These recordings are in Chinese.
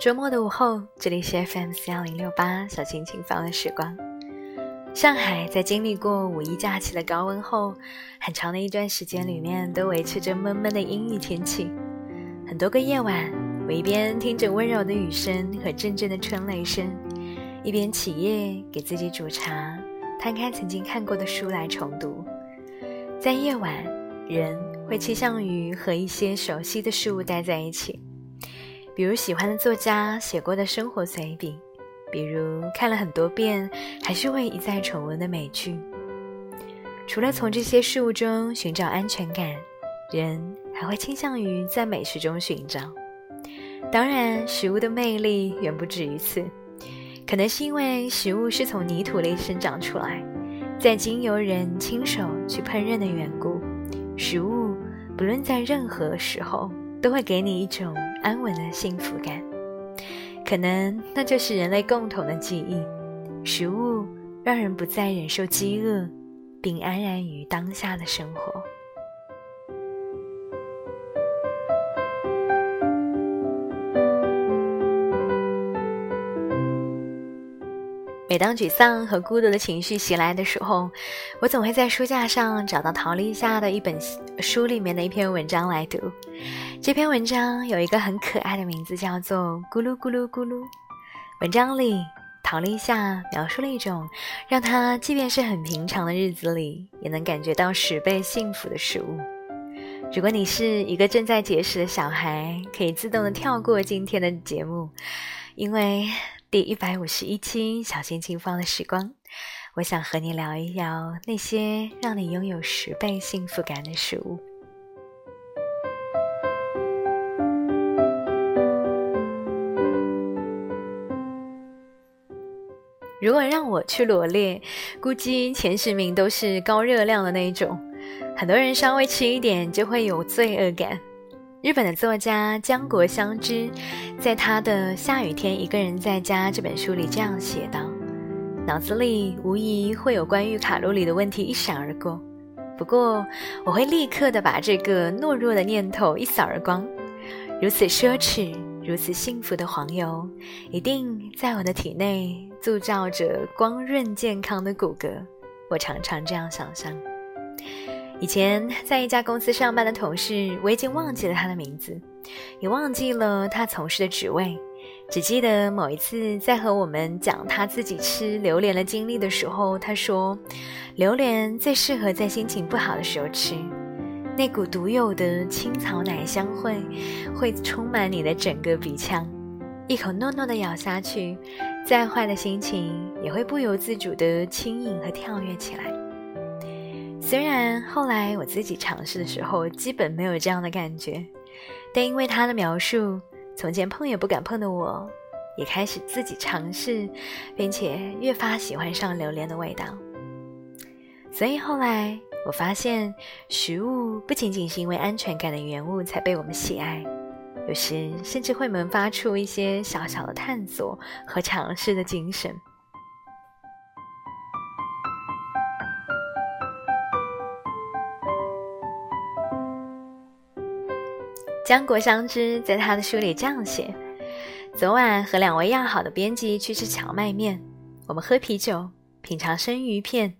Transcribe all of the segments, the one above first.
周末的午后，这里是 FM 四幺零六八小青青放的时光。上海在经历过五一假期的高温后，很长的一段时间里面都维持着闷闷的阴雨天气。很多个夜晚，我一边听着温柔的雨声和阵阵的春雷声，一边起夜给自己煮茶，摊开曾经看过的书来重读。在夜晚，人会倾向于和一些熟悉的事物待在一起。比如喜欢的作家写过的生活随笔，比如看了很多遍还是会一再重温的美剧。除了从这些事物中寻找安全感，人还会倾向于在美食中寻找。当然，食物的魅力远不止于此，可能是因为食物是从泥土里生长出来，再经由人亲手去烹饪的缘故，食物不论在任何时候都会给你一种。安稳的幸福感，可能那就是人类共同的记忆。食物让人不再忍受饥饿，并安然于当下的生活。每当沮丧和孤独的情绪袭来的时候，我总会在书架上找到陶立夏的一本书里面的一篇文章来读。这篇文章有一个很可爱的名字，叫做《咕噜咕噜咕噜》。文章里，陶立夏描述了一种让他即便是很平常的日子里，也能感觉到十倍幸福的食物。如果你是一个正在节食的小孩，可以自动的跳过今天的节目，因为。第一百五十一期小心轻放的时光，我想和你聊一聊那些让你拥有十倍幸福感的食物。如果让我去罗列，估计前十名都是高热量的那一种，很多人稍微吃一点就会有罪恶感。日本的作家江国香织，在他的《下雨天一个人在家》这本书里这样写道：“脑子里无疑会有关于卡路里的问题一闪而过，不过我会立刻的把这个懦弱的念头一扫而光。如此奢侈、如此幸福的黄油，一定在我的体内铸造着光润健康的骨骼。我常常这样想象。”以前在一家公司上班的同事，我已经忘记了他的名字，也忘记了他从事的职位，只记得某一次在和我们讲他自己吃榴莲的经历的时候，他说，榴莲最适合在心情不好的时候吃，那股独有的青草奶香会会充满你的整个鼻腔，一口糯糯的咬下去，再坏的心情也会不由自主的轻盈和跳跃起来。虽然后来我自己尝试的时候，基本没有这样的感觉，但因为他的描述，从前碰也不敢碰的我，也开始自己尝试，并且越发喜欢上榴莲的味道。所以后来我发现，食物不仅仅是因为安全感的缘故才被我们喜爱，有时甚至会萌发出一些小小的探索和尝试的精神。江国香知在他的书里这样写：昨晚和两位要好的编辑去吃荞麦面，我们喝啤酒，品尝生鱼片，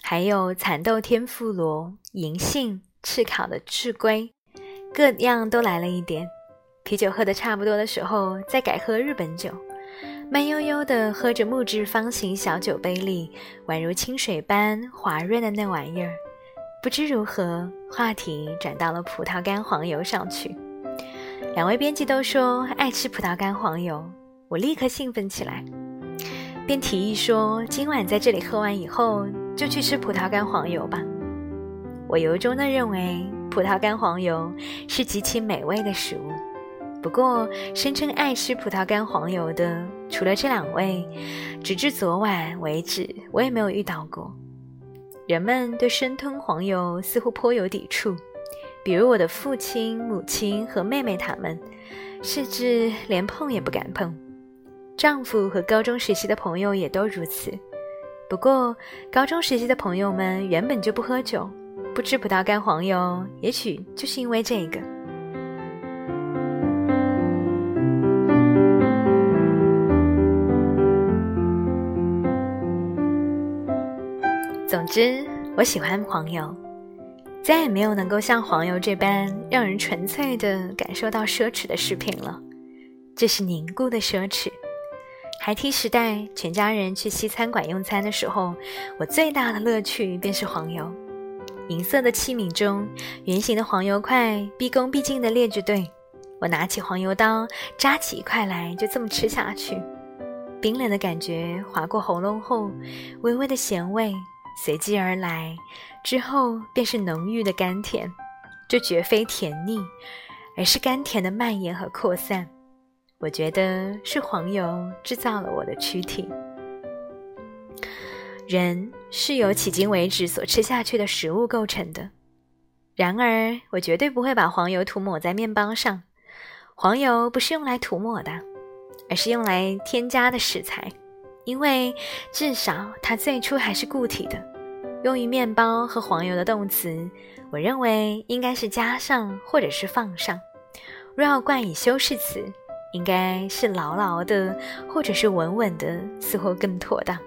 还有蚕豆天妇罗、银杏、炙烤的赤龟，各样都来了一点。啤酒喝的差不多的时候，再改喝日本酒，慢悠悠地喝着木质方形小酒杯里宛如清水般滑润的那玩意儿。不知如何，话题转到了葡萄干黄油上去。两位编辑都说爱吃葡萄干黄油，我立刻兴奋起来，便提议说：“今晚在这里喝完以后，就去吃葡萄干黄油吧。”我由衷的认为葡萄干黄油是极其美味的食物。不过，声称爱吃葡萄干黄油的，除了这两位，直至昨晚为止，我也没有遇到过。人们对生吞黄油似乎颇有抵触，比如我的父亲、母亲和妹妹他们，甚至连碰也不敢碰，丈夫和高中时期的朋友也都如此，不过高中时期的朋友们原本就不喝酒，不吃葡萄干黄油，也许就是因为这个。总之我喜欢黄油。再也没有能够像黄油这般让人纯粹的感受到奢侈的食品了。这是凝固的奢侈。孩提时代，全家人去西餐馆用餐的时候，我最大的乐趣便是黄油。银色的器皿中，圆形的黄油块毕恭毕敬地列着队。我拿起黄油刀，扎起一块来，就这么吃下去。冰冷的感觉划过喉咙后，微微的咸味随即而来，之后便是浓郁的甘甜。这绝非甜腻，而是甘甜的蔓延和扩散。我觉得是黄油制造了我的躯体。人是由迄今为止所吃下去的食物构成的。然而，我绝对不会把黄油涂抹在面包上。黄油不是用来涂抹的，而是用来添加的食材。因为至少它最初还是固体的。用于面包和黄油的动词，我认为应该是加上或者是放上。若要冠以修饰词，应该是牢牢的或者是稳稳的，似乎更妥当。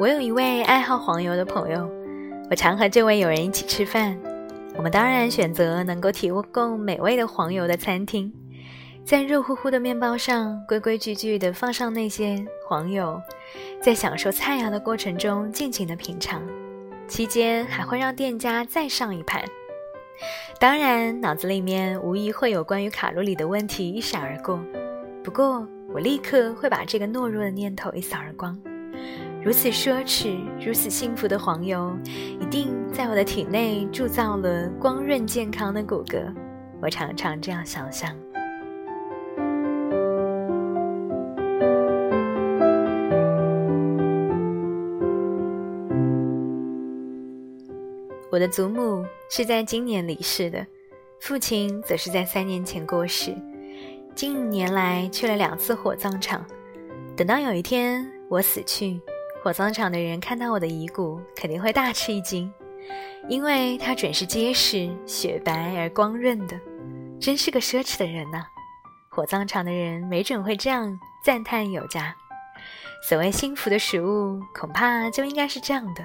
我有一位爱好黄油的朋友，我常和这位友人一起吃饭。我们当然选择能够提供美味的黄油的餐厅，在热乎乎的面包上规规矩矩地放上那些黄油，在享受菜肴的过程中尽情地品尝，期间还会让店家再上一盘。当然，脑子里面无疑会有关于卡路里的问题一闪而过，不过我立刻会把这个懦弱的念头一扫而光。如此奢侈、如此幸福的黄油，一定在我的体内铸造了光润健康的骨骼。我常常这样想象。我的祖母是在今年离世的，父亲则是在三年前过世。近年来去了两次火葬场，等到有一天我死去。火葬场的人看到我的遗骨，肯定会大吃一惊，因为它准是结实、雪白而光润的，真是个奢侈的人呐！火葬场的人没准会这样赞叹有加。所谓幸福的食物，恐怕就应该是这样的。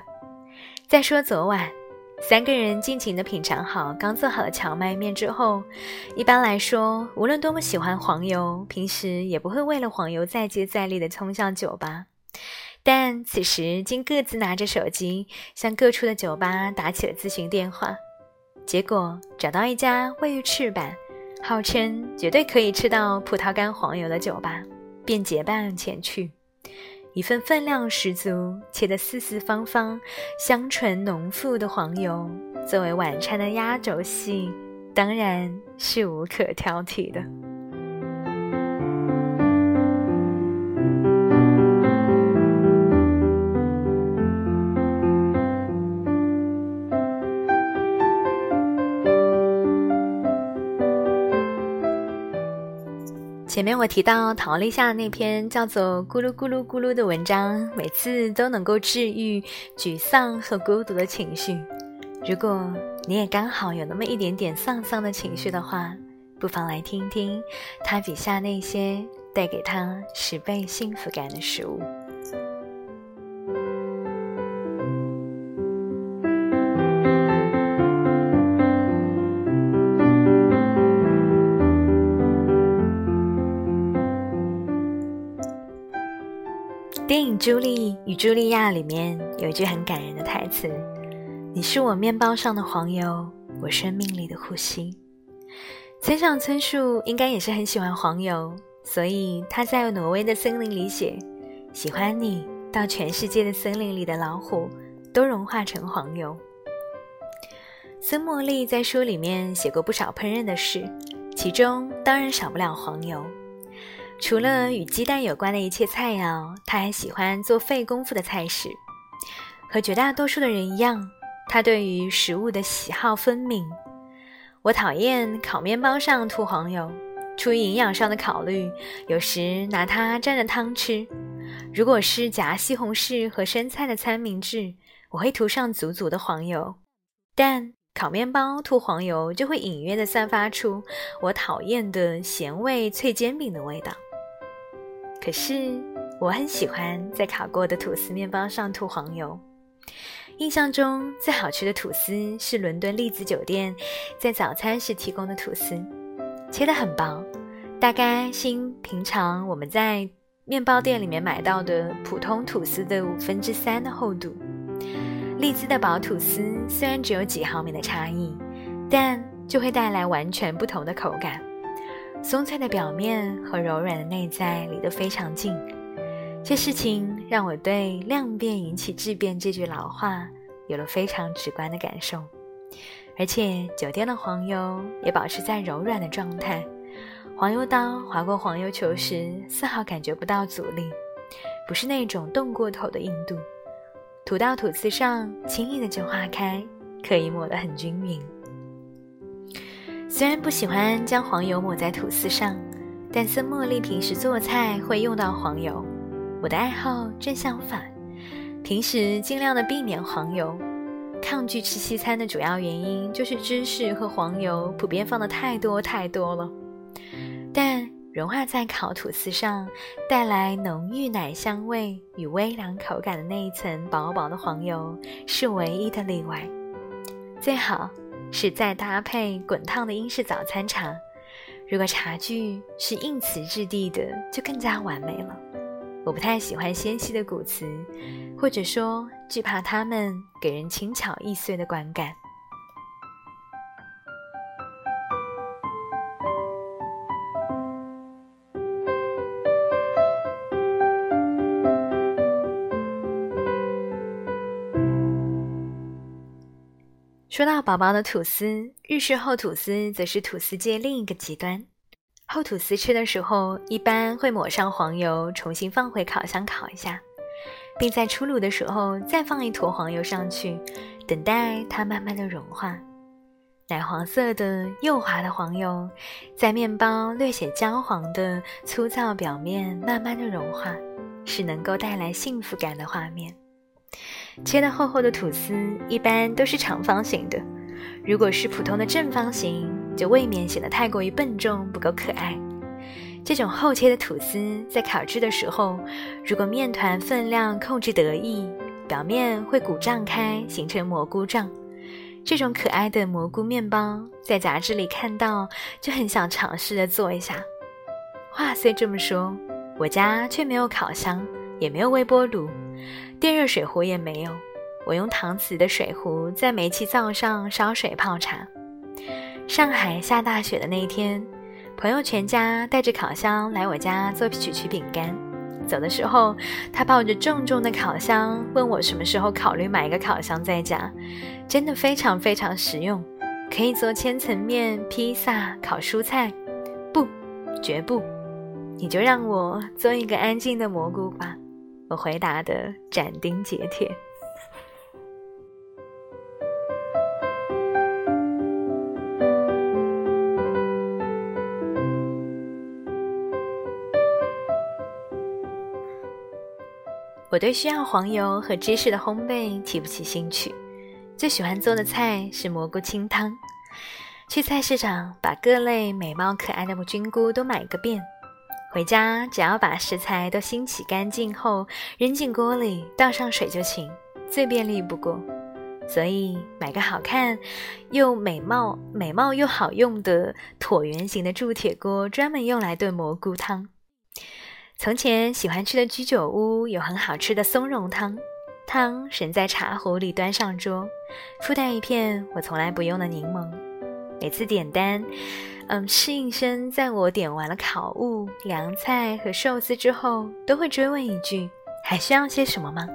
再说昨晚，三个人尽情地品尝好刚做好的荞麦面之后，一般来说，无论多么喜欢黄油，平时也不会为了黄油再接再厉地冲向酒吧。但此时，竟各自拿着手机向各处的酒吧打起了咨询电话，结果找到一家位于赤坂，号称绝对可以吃到葡萄干黄油的酒吧，便结伴前去。一份分量十足、切得四四方方、香醇浓馥的黄油，作为晚餐的压轴戏，当然是无可挑剔的。前面我提到陶立夏那篇叫做《咕噜咕噜咕噜》的文章，每次都能够治愈沮丧和孤独的情绪。如果你也刚好有那么一点点丧丧的情绪的话，不妨来听听他笔下那些带给他十倍幸福感的食物。《朱莉与茱莉亚》里面有一句很感人的台词：“你是我面包上的黄油，我生命里的呼吸。”村上春树应该也是很喜欢黄油，所以他在挪威的森林里写：“喜欢你到全世界的森林里的老虎都融化成黄油。”孙茉莉在书里面写过不少烹饪的事，其中当然少不了黄油。除了与鸡蛋有关的一切菜肴，他还喜欢做费功夫的菜式。和绝大多数的人一样，他对于食物的喜好分明。我讨厌烤面包上涂黄油，出于营养上的考虑，有时拿它蘸着汤吃。如果是夹西红柿和生菜的三明治，我会涂上足足的黄油。但烤面包涂黄油就会隐约的散发出我讨厌的咸味脆煎饼的味道。可是我很喜欢在烤过的吐司面包上涂黄油。印象中最好吃的吐司是伦敦丽兹酒店在早餐时提供的吐司，切得很薄，大概是平常我们在面包店里面买到的普通吐司的五分之三的厚度。荔兹的薄吐司虽然只有几毫米的差异，但就会带来完全不同的口感。松脆的表面和柔软的内在离得非常近。这事情让我对“量变引起质变”这句老话有了非常直观的感受。而且酒店的黄油也保持在柔软的状态，黄油刀划过黄油球时丝毫感觉不到阻力，不是那种冻过头的硬度。涂到吐司上，轻易的就化开，可以抹得很均匀。虽然不喜欢将黄油抹在吐司上，但森茉莉平时做菜会用到黄油。我的爱好正相反，平时尽量的避免黄油。抗拒吃西餐的主要原因就是芝士和黄油普遍放的太多太多了。但融化在烤吐司上，带来浓郁奶香味与微凉口感的那一层薄薄的黄油是唯一的例外。最好是再搭配滚烫的英式早餐茶，如果茶具是硬瓷质地的，就更加完美了。我不太喜欢纤细的骨瓷，或者说惧怕它们给人轻巧易碎的观感。说到宝宝的吐司，日式厚吐司则是吐司界另一个极端。厚吐司吃的时候，一般会抹上黄油，重新放回烤箱烤一下，并在出炉的时候再放一坨黄油上去，等待它慢慢的融化。奶黄色的幼滑的黄油，在面包略显焦黄的粗糙表面慢慢的融化，是能够带来幸福感的画面。切的厚厚的吐司一般都是长方形的，如果是普通的正方形，就未免显得太过于笨重，不够可爱。这种厚切的吐司在烤制的时候，如果面团分量控制得宜，表面会鼓胀开，形成蘑菇状。这种可爱的蘑菇面包，在杂志里看到就很想尝试的做一下。话虽这么说，我家却没有烤箱，也没有微波炉。电热水壶也没有，我用搪瓷的水壶在煤气灶上烧水泡茶。上海下大雪的那一天，朋友全家带着烤箱来我家做曲奇饼干。走的时候，他抱着重重的烤箱问我什么时候考虑买一个烤箱在家。真的非常非常实用，可以做千层面、披萨、烤蔬菜。不，绝不，你就让我做一个安静的蘑菇吧。我回答的斩钉截铁。我对需要黄油和芝士的烘焙提不起兴趣，最喜欢做的菜是蘑菇清汤。去菜市场把各类美貌可爱的菌菇都买个遍。回家只要把食材都清洗干净后扔进锅里，倒上水就行，最便利不过。所以买个好看又美貌、美貌又好用的椭圆形的铸铁锅，专门用来炖蘑菇汤。从前喜欢吃的居酒屋有很好吃的松茸汤，汤神在茶壶里端上桌，附带一片我从来不用的柠檬。每次点单。嗯，侍应生在我点完了烤物、凉菜和寿司之后，都会追问一句：“还需要些什么吗？”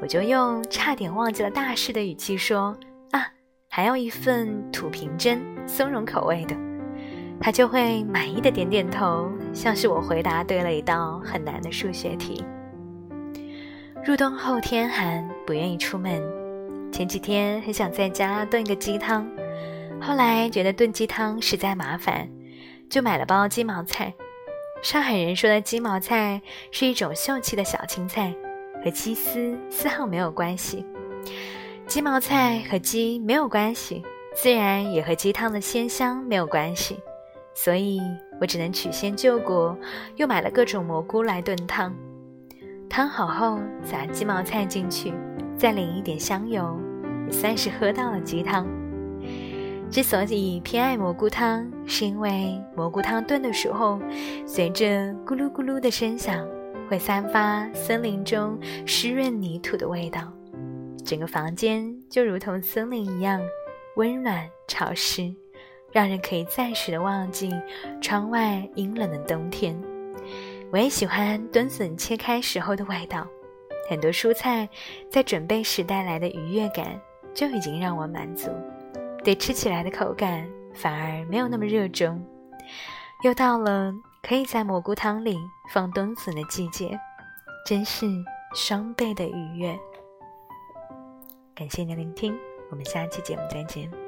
我就用差点忘记了大事的语气说：“啊，还要一份土瓶蒸松茸口味的。”他就会满意的点点头，像是我回答对了一道很难的数学题。入冬后天寒，不愿意出门。前几天很想在家炖个鸡汤。后来觉得炖鸡汤实在麻烦，就买了包鸡毛菜。上海人说的鸡毛菜是一种秀气的小青菜，和鸡丝丝毫没有关系。鸡毛菜和鸡没有关系，自然也和鸡汤的鲜香没有关系，所以我只能曲线救国，又买了各种蘑菇来炖汤。汤好后，撒鸡毛菜进去，再淋一点香油，也算是喝到了鸡汤。之所以偏爱蘑菇汤，是因为蘑菇汤炖的时候，随着咕噜咕噜的声响，会散发森林中湿润泥土的味道，整个房间就如同森林一样温暖潮湿，让人可以暂时的忘记窗外阴冷的冬天。我也喜欢墩笋切开时候的味道，很多蔬菜在准备时带来的愉悦感就已经让我满足。对吃起来的口感反而没有那么热衷，又到了可以在蘑菇汤里放冬笋的季节，真是双倍的愉悦。感谢您的聆听，我们下期节目再见。